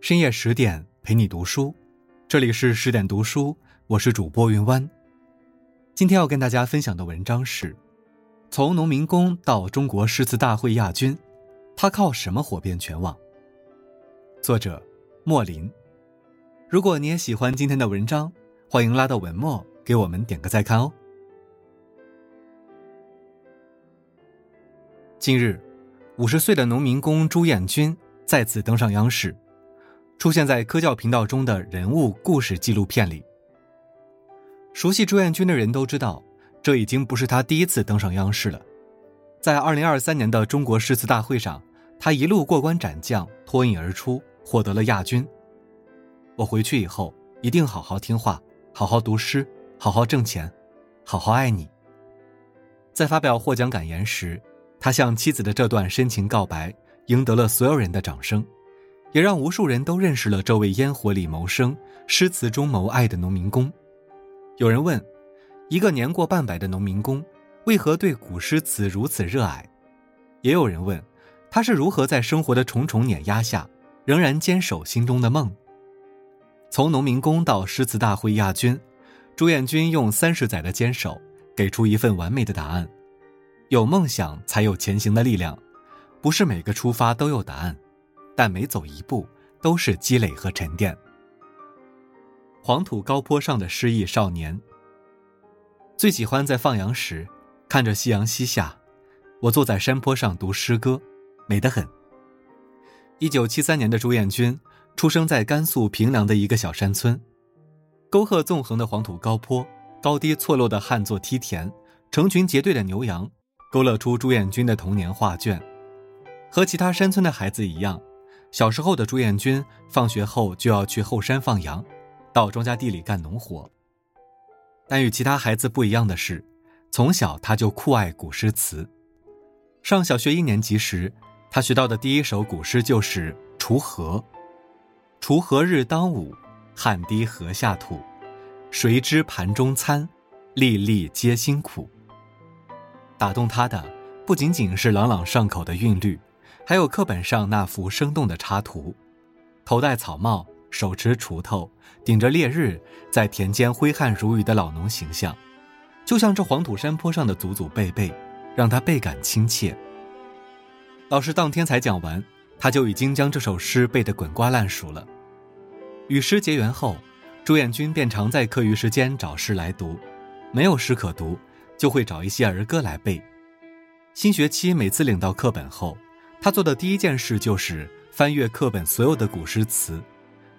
深夜十点陪你读书，这里是十点读书，我是主播云湾。今天要跟大家分享的文章是：从农民工到中国诗词大会亚军，他靠什么火遍全网？作者莫林。如果你也喜欢今天的文章，欢迎拉到文末给我们点个再看哦。近日，五十岁的农民工朱彦军再次登上央视。出现在科教频道中的人物故事纪录片里。熟悉朱彦军的人都知道，这已经不是他第一次登上央视了。在二零二三年的中国诗词大会上，他一路过关斩将，脱颖而出，获得了亚军。我回去以后一定好好听话，好好读诗，好好挣钱，好好爱你。在发表获奖感言时，他向妻子的这段深情告白，赢得了所有人的掌声。也让无数人都认识了这位烟火里谋生、诗词中谋爱的农民工。有人问：一个年过半百的农民工，为何对古诗词如此热爱？也有人问：他是如何在生活的重重碾压下，仍然坚守心中的梦？从农民工到诗词大会亚军，朱彦军用三十载的坚守，给出一份完美的答案：有梦想才有前行的力量，不是每个出发都有答案。但每走一步都是积累和沉淀。黄土高坡上的诗意少年，最喜欢在放羊时看着夕阳西下，我坐在山坡上读诗歌，美得很。一九七三年的朱彦军出生在甘肃平凉的一个小山村，沟壑纵横的黄土高坡，高低错落的旱作梯田，成群结队的牛羊，勾勒出朱彦军的童年画卷。和其他山村的孩子一样。小时候的朱彦军，放学后就要去后山放羊，到庄稼地里干农活。但与其他孩子不一样的是，从小他就酷爱古诗词。上小学一年级时，他学到的第一首古诗就是《锄禾》：“锄禾日当午，汗滴禾下土。谁知盘中餐，粒粒皆辛苦。”打动他的不仅仅是朗朗上口的韵律。还有课本上那幅生动的插图，头戴草帽、手持锄头、顶着烈日在田间挥汗如雨的老农形象，就像这黄土山坡上的祖祖辈辈，让他倍感亲切。老师当天才讲完，他就已经将这首诗背得滚瓜烂熟了。与诗结缘后，朱彦军便常在课余时间找诗来读，没有诗可读，就会找一些儿歌来背。新学期每次领到课本后，他做的第一件事就是翻阅课本所有的古诗词，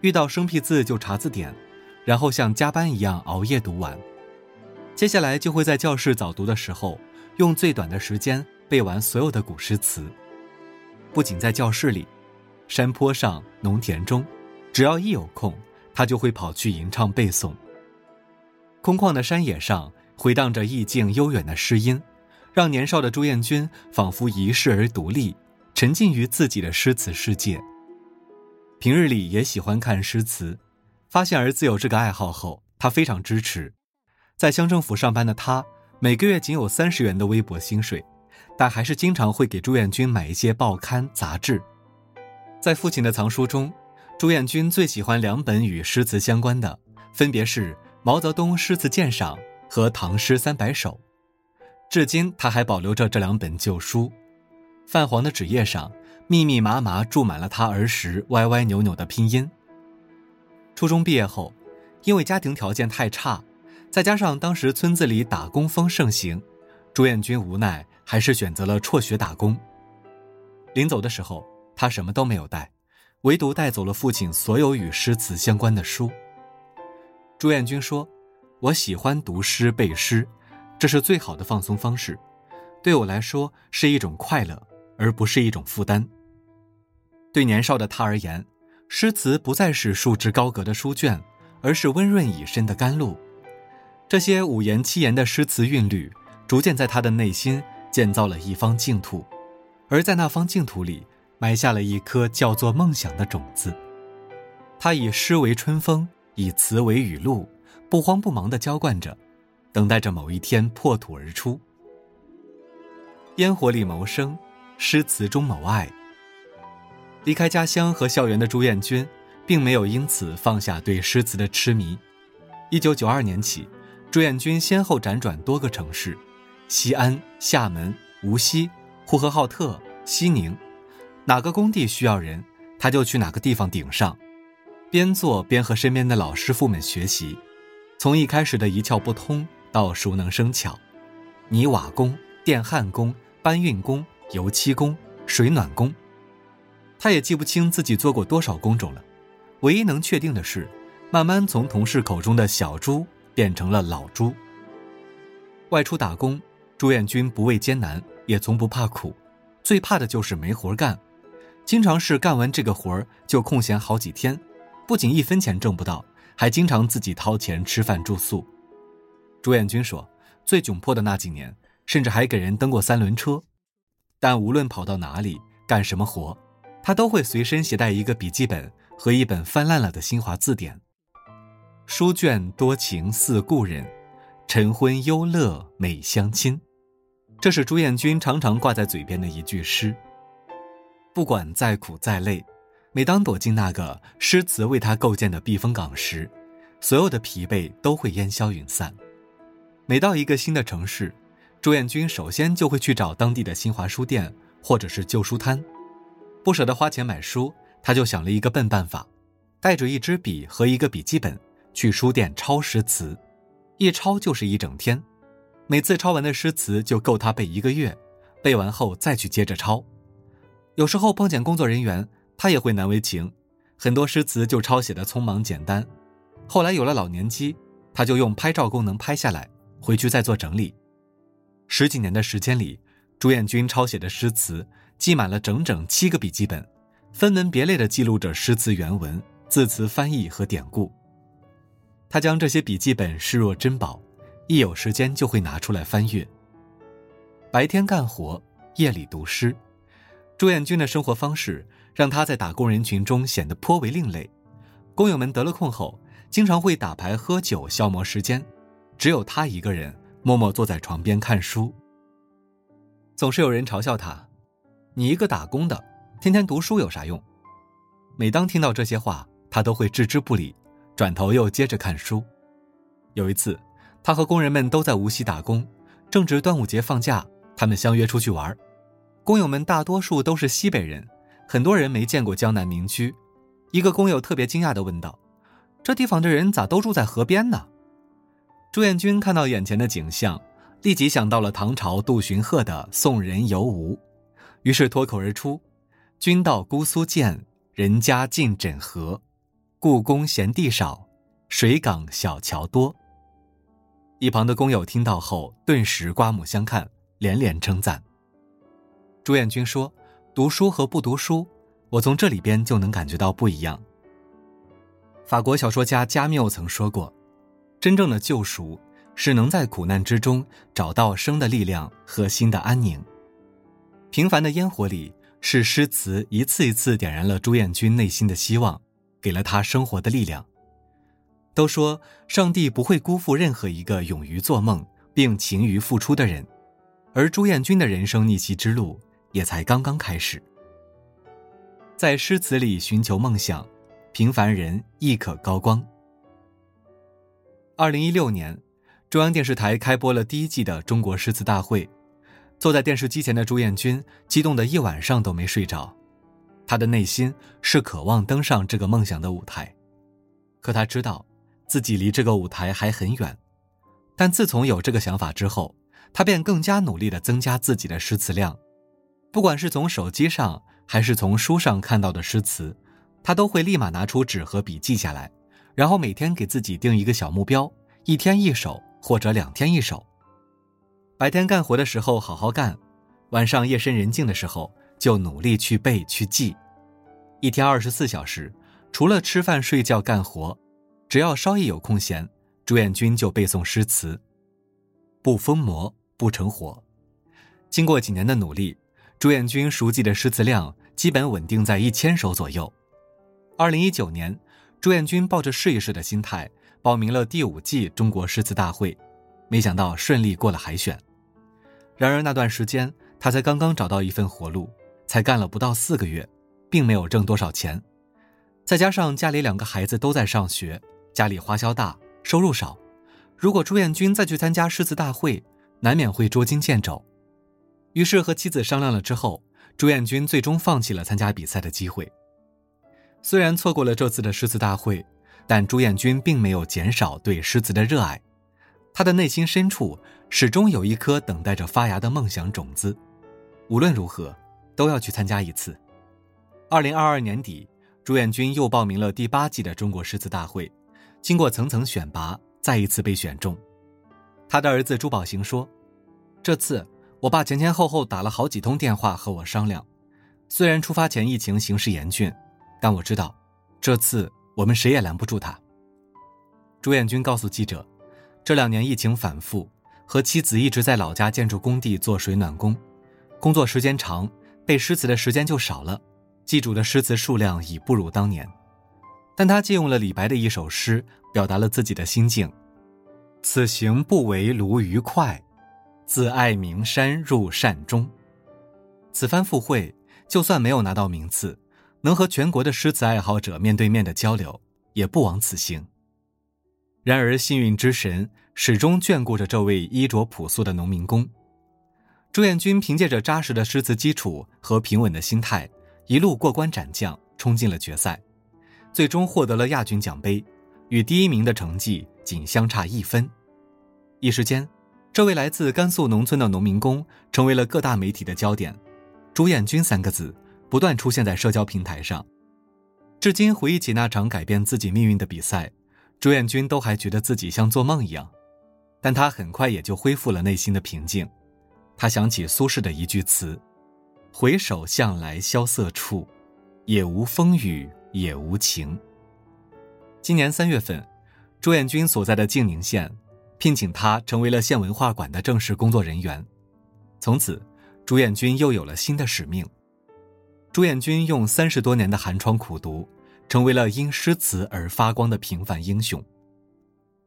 遇到生僻字就查字典，然后像加班一样熬夜读完。接下来就会在教室早读的时候，用最短的时间背完所有的古诗词。不仅在教室里，山坡上、农田中，只要一有空，他就会跑去吟唱背诵。空旷的山野上回荡着意境悠远的诗音，让年少的朱彦军仿佛遗世而独立。沉浸于自己的诗词世界。平日里也喜欢看诗词，发现儿子有这个爱好后，他非常支持。在乡政府上班的他，每个月仅有三十元的微薄薪水，但还是经常会给朱彦军买一些报刊杂志。在父亲的藏书中，朱彦军最喜欢两本与诗词相关的，分别是《毛泽东诗词鉴赏》和《唐诗三百首》。至今，他还保留着这两本旧书。泛黄的纸页上，密密麻麻注满了他儿时歪歪扭扭的拼音。初中毕业后，因为家庭条件太差，再加上当时村子里打工风盛行，朱彦军无奈还是选择了辍学打工。临走的时候，他什么都没有带，唯独带走了父亲所有与诗词相关的书。朱彦军说：“我喜欢读诗背诗，这是最好的放松方式，对我来说是一种快乐。”而不是一种负担。对年少的他而言，诗词不再是束之高阁的书卷，而是温润以身的甘露。这些五言七言的诗词韵律，逐渐在他的内心建造了一方净土，而在那方净土里，埋下了一颗叫做梦想的种子。他以诗为春风，以词为雨露，不慌不忙地浇灌着，等待着某一天破土而出。烟火里谋生。诗词中谋爱。离开家乡和校园的朱彦军，并没有因此放下对诗词的痴迷。一九九二年起，朱彦军先后辗转多个城市，西安、厦门、无锡、呼和浩特、西宁，哪个工地需要人，他就去哪个地方顶上，边做边和身边的老师傅们学习，从一开始的一窍不通到熟能生巧，泥瓦工、电焊工、搬运工、油漆工、水暖工，他也记不清自己做过多少工种了，唯一能确定的是。慢慢从同事口中的小朱变成了老朱。外出打工，朱彦军不畏艰难，也从不怕苦，最怕的就是没活干。经常是干完这个活儿就空闲好几天，不仅一分钱挣不到，还经常自己掏钱吃饭住宿。朱彦军说，最窘迫的那几年，甚至还给人蹬过三轮车。但无论跑到哪里干什么活，他都会随身携带一个笔记本和一本翻烂了的新华字典。书卷多情似故人，晨昏忧乐每相亲。这是朱彦军常常挂在嘴边的一句诗。不管再苦再累，每当躲进那个诗词为他构建的避风港时，所有的疲惫都会烟消云散。每到一个新的城市，朱彦军首先就会去找当地的新华书店或者是旧书摊。不舍得花钱买书，他就想了一个笨办法，带着一支笔和一个笔记本。去书店抄诗词，一抄就是一整天，每次抄完的诗词就够他背一个月，背完后再去接着抄。有时候碰见工作人员，他也会难为情，很多诗词就抄写的匆忙简单。后来有了老年机，他就用拍照功能拍下来，回去再做整理。十几年的时间里，朱彦军抄写的诗词记满了整整七个笔记本，分门别类地记录着诗词原文、字词翻译和典故。他将这些笔记本视若珍宝，一有时间就会拿出来翻阅。白天干活，夜里读诗。朱彦军的生活方式让他在打工人群中显得颇为另类。工友们得了空后，经常会打牌喝酒消磨时间，只有他一个人默默坐在床边看书。总是有人嘲笑他：“你一个打工的，天天读书有啥用？”每当听到这些话，他都会置之不理。转头又接着看书。有一次，他和工人们都在无锡打工，正值端午节放假，他们相约出去玩。工友们大多数都是西北人，很多人没见过江南民居。一个工友特别惊讶地问道：“这地方的人咋都住在河边呢？”朱彦军看到眼前的景象，立即想到了唐朝杜荀鹤的《送人游吴》，于是脱口而出：“君到姑苏见，人家尽枕河。”故宫闲地少，水港小桥多。一旁的工友听到后，顿时刮目相看，连连称赞。朱彦军说：“读书和不读书，我从这里边就能感觉到不一样。”法国小说家加缪曾说过：“真正的救赎是能在苦难之中找到生的力量和心的安宁。”平凡的烟火里，是诗词一次一次点燃了朱彦军内心的希望。给了他生活的力量。都说上帝不会辜负任何一个勇于做梦并勤于付出的人，而朱彦军的人生逆袭之路也才刚刚开始。在诗词里寻求梦想，平凡人亦可高光。二零一六年，中央电视台开播了第一季的《中国诗词大会》，坐在电视机前的朱彦军激动的一晚上都没睡着。他的内心是渴望登上这个梦想的舞台，可他知道，自己离这个舞台还很远。但自从有这个想法之后，他便更加努力地增加自己的诗词量。不管是从手机上还是从书上看到的诗词，他都会立马拿出纸和笔记下来，然后每天给自己定一个小目标，一天一首或者两天一首。白天干活的时候好好干，晚上夜深人静的时候。就努力去背去记，一天二十四小时，除了吃饭睡觉干活，只要稍一有空闲，朱彦军就背诵诗词，不疯魔不成活。经过几年的努力，朱彦军熟记的诗词量基本稳定在一千首左右。二零一九年，朱彦军抱着试一试的心态报名了第五季中国诗词大会，没想到顺利过了海选。然而那段时间，他才刚刚找到一份活路。才干了不到四个月，并没有挣多少钱。再加上家里两个孩子都在上学，家里花销大，收入少，如果朱彦军再去参加诗词大会，难免会捉襟见肘。于是和妻子商量了之后，朱彦军最终放弃了参加比赛的机会。虽然错过了这次的诗词大会，但朱彦军并没有减少对诗词的热爱，他的内心深处始终有一颗等待着发芽的梦想种子，无论如何都要去参加一次。二零二二年底，朱彦军又报名了第八季的中国诗词大会，经过层层选拔，再一次被选中。他的儿子朱宝行说：“这次我爸前前后后打了好几通电话和我商量，虽然出发前疫情形势严峻。”但我知道，这次我们谁也拦不住他。朱彦军告诉记者，这两年疫情反复，和妻子一直在老家建筑工地做水暖工，工作时间长，背诗词的时间就少了，记住的诗词数量已不如当年。但他借用了李白的一首诗，表达了自己的心境：“此行不为鲈鱼快，自爱名山入善终。”此番赴会，就算没有拿到名次。能和全国的诗词爱好者面对面的交流，也不枉此行。然而，幸运之神始终眷顾着这位衣着朴素的农民工。朱彦军凭借着扎实的诗词基础和平稳的心态，一路过关斩将，冲进了决赛，最终获得了亚军奖杯，与第一名的成绩仅相差一分。一时间，这位来自甘肃农村的农民工成为了各大媒体的焦点。朱彦军三个字。不断出现在社交平台上，至今回忆起那场改变自己命运的比赛，朱彦军都还觉得自己像做梦一样。但他很快也就恢复了内心的平静。他想起苏轼的一句词：“回首向来萧瑟处，也无风雨也无晴。”今年三月份，朱彦军所在的静宁县聘请他成为了县文化馆的正式工作人员。从此，朱彦军又有了新的使命。朱彦军用三十多年的寒窗苦读，成为了因诗词而发光的平凡英雄。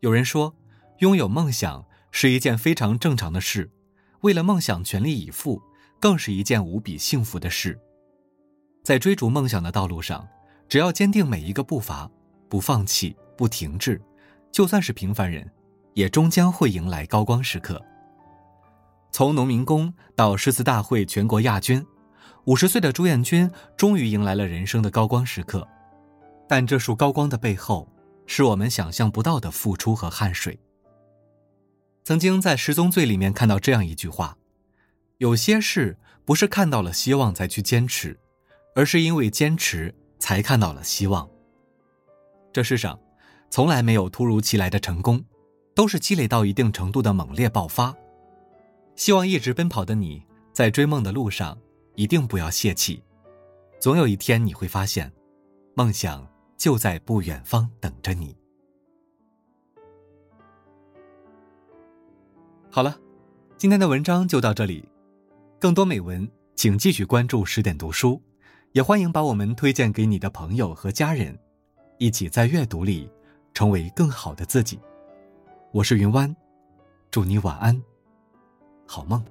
有人说，拥有梦想是一件非常正常的事，为了梦想全力以赴，更是一件无比幸福的事。在追逐梦想的道路上，只要坚定每一个步伐，不放弃，不停滞，就算是平凡人，也终将会迎来高光时刻。从农民工到诗词大会全国亚军。五十岁的朱彦军终于迎来了人生的高光时刻，但这束高光的背后，是我们想象不到的付出和汗水。曾经在《十宗罪》里面看到这样一句话：“有些事不是看到了希望才去坚持，而是因为坚持才看到了希望。”这世上，从来没有突如其来的成功，都是积累到一定程度的猛烈爆发。希望一直奔跑的你在追梦的路上。一定不要泄气，总有一天你会发现，梦想就在不远方等着你。好了，今天的文章就到这里，更多美文请继续关注十点读书，也欢迎把我们推荐给你的朋友和家人，一起在阅读里成为更好的自己。我是云湾，祝你晚安，好梦。